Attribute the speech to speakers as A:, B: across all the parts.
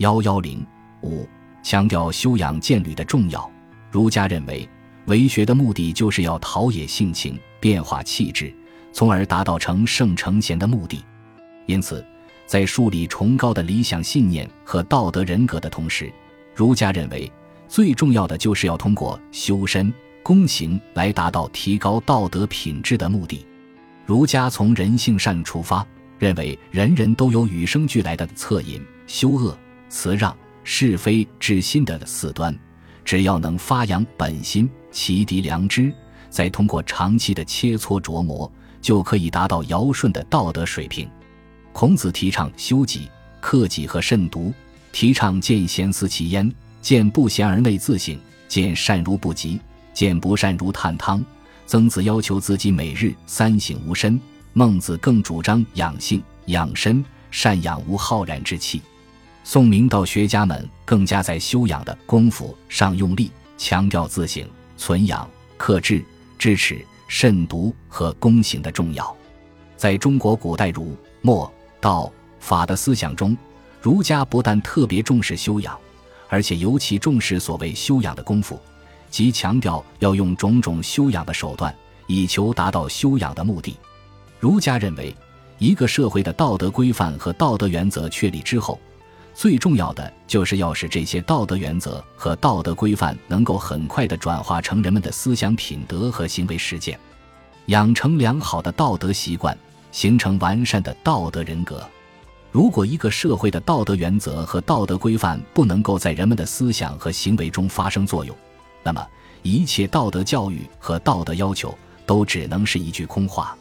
A: 幺幺零五强调修养建履的重要。儒家认为，为学的目的就是要陶冶性情、变化气质，从而达到成圣成贤的目的。因此，在树立崇高的理想信念和道德人格的同时，儒家认为最重要的就是要通过修身躬行来达到提高道德品质的目的。儒家从人性善出发，认为人人都有与生俱来的恻隐、羞恶。辞让是非之心的四端，只要能发扬本心，启迪良知，再通过长期的切磋琢磨，就可以达到尧舜的道德水平。孔子提倡修己、克己和慎独，提倡见贤思齐焉，见不贤而内自省，见善如不及，见不善如探汤。曾子要求自己每日三省吾身，孟子更主张养性、养身，善养无浩然之气。宋明道学家们更加在修养的功夫上用力，强调自省、存养、克制、知耻、慎独和躬行的重要。在中国古代儒、墨、道、法的思想中，儒家不但特别重视修养，而且尤其重视所谓修养的功夫，即强调要用种种修养的手段，以求达到修养的目的。儒家认为，一个社会的道德规范和道德原则确立之后，最重要的就是要使这些道德原则和道德规范能够很快地转化成人们的思想品德和行为实践，养成良好的道德习惯，形成完善的道德人格。如果一个社会的道德原则和道德规范不能够在人们的思想和行为中发生作用，那么一切道德教育和道德要求都只能是一句空话。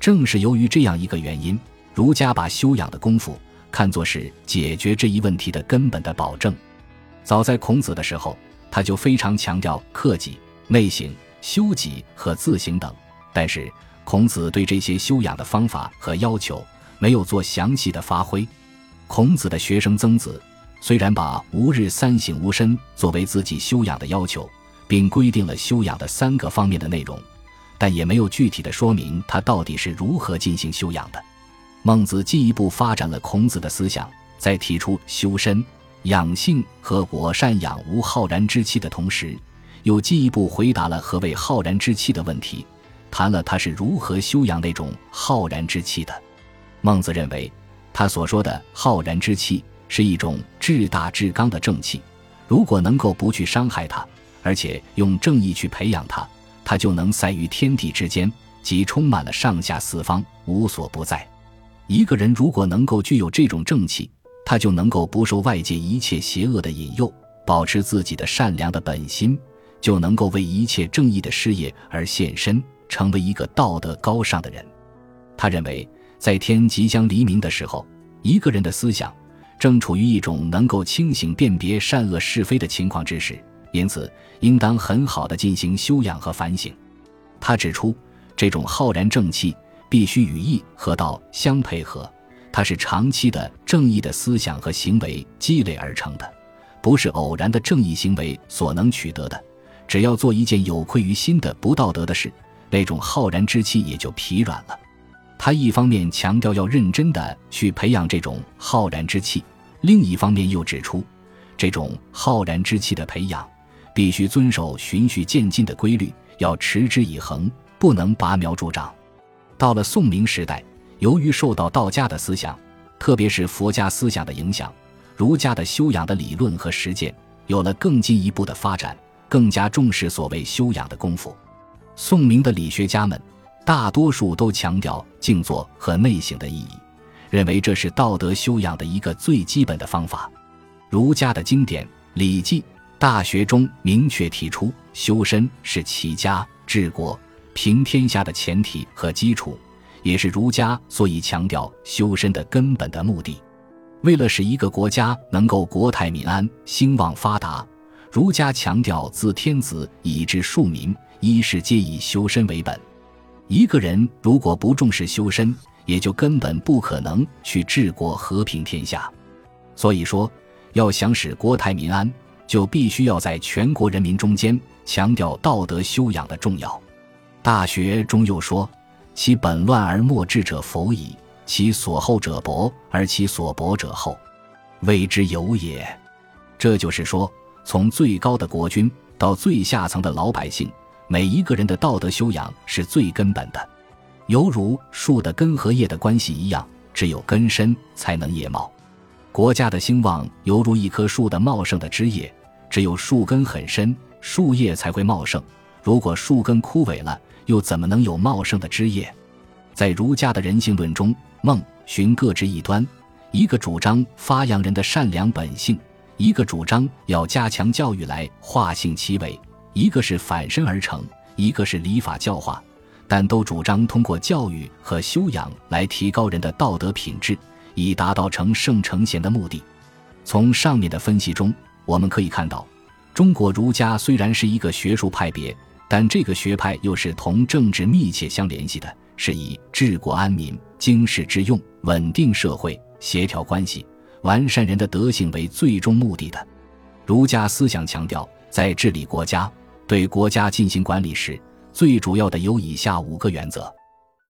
A: 正是由于这样一个原因，儒家把修养的功夫。看作是解决这一问题的根本的保证。早在孔子的时候，他就非常强调克己、内省、修己和自省等。但是，孔子对这些修养的方法和要求没有做详细的发挥。孔子的学生曾子虽然把“吾日三省吾身”作为自己修养的要求，并规定了修养的三个方面的内容，但也没有具体的说明他到底是如何进行修养的。孟子进一步发展了孔子的思想，在提出修身、养性和我善养无浩然之气的同时，又进一步回答了何谓浩然之气的问题，谈了他是如何修养那种浩然之气的。孟子认为，他所说的浩然之气是一种至大至刚的正气，如果能够不去伤害它，而且用正义去培养它，它就能塞于天地之间，即充满了上下四方，无所不在。一个人如果能够具有这种正气，他就能够不受外界一切邪恶的引诱，保持自己的善良的本心，就能够为一切正义的事业而献身，成为一个道德高尚的人。他认为，在天即将黎明的时候，一个人的思想正处于一种能够清醒辨别善恶是非的情况之时，因此应当很好的进行修养和反省。他指出，这种浩然正气。必须与义和道相配合，它是长期的正义的思想和行为积累而成的，不是偶然的正义行为所能取得的。只要做一件有愧于心的不道德的事，那种浩然之气也就疲软了。他一方面强调要认真的去培养这种浩然之气，另一方面又指出，这种浩然之气的培养必须遵守循序渐进的规律，要持之以恒，不能拔苗助长。到了宋明时代，由于受到道家的思想，特别是佛家思想的影响，儒家的修养的理论和实践有了更进一步的发展，更加重视所谓修养的功夫。宋明的理学家们大多数都强调静坐和内省的意义，认为这是道德修养的一个最基本的方法。儒家的经典《礼记·大学》中明确提出，修身是齐家治国。平天下的前提和基础，也是儒家所以强调修身的根本的目的。为了使一个国家能够国泰民安、兴旺发达，儒家强调自天子以至庶民，一是皆以修身为本。一个人如果不重视修身，也就根本不可能去治国和平天下。所以说，要想使国泰民安，就必须要在全国人民中间强调道德修养的重要。大学中又说：“其本乱而末治者否矣，其所厚者薄，而其所薄者厚。”谓之有也。这就是说，从最高的国君到最下层的老百姓，每一个人的道德修养是最根本的，犹如树的根和叶的关系一样，只有根深才能叶茂。国家的兴旺犹如一棵树的茂盛的枝叶，只有树根很深，树叶才会茂盛。如果树根枯萎了，又怎么能有茂盛的枝叶？在儒家的人性论中，孟荀各执一端，一个主张发扬人的善良本性，一个主张要加强教育来化性其为，一个是反身而成，一个是礼法教化，但都主张通过教育和修养来提高人的道德品质，以达到成圣成贤的目的。从上面的分析中，我们可以看到，中国儒家虽然是一个学术派别。但这个学派又是同政治密切相联系的，是以治国安民、经世致用、稳定社会、协调关系、完善人的德性为最终目的的。儒家思想强调，在治理国家、对国家进行管理时，最主要的有以下五个原则：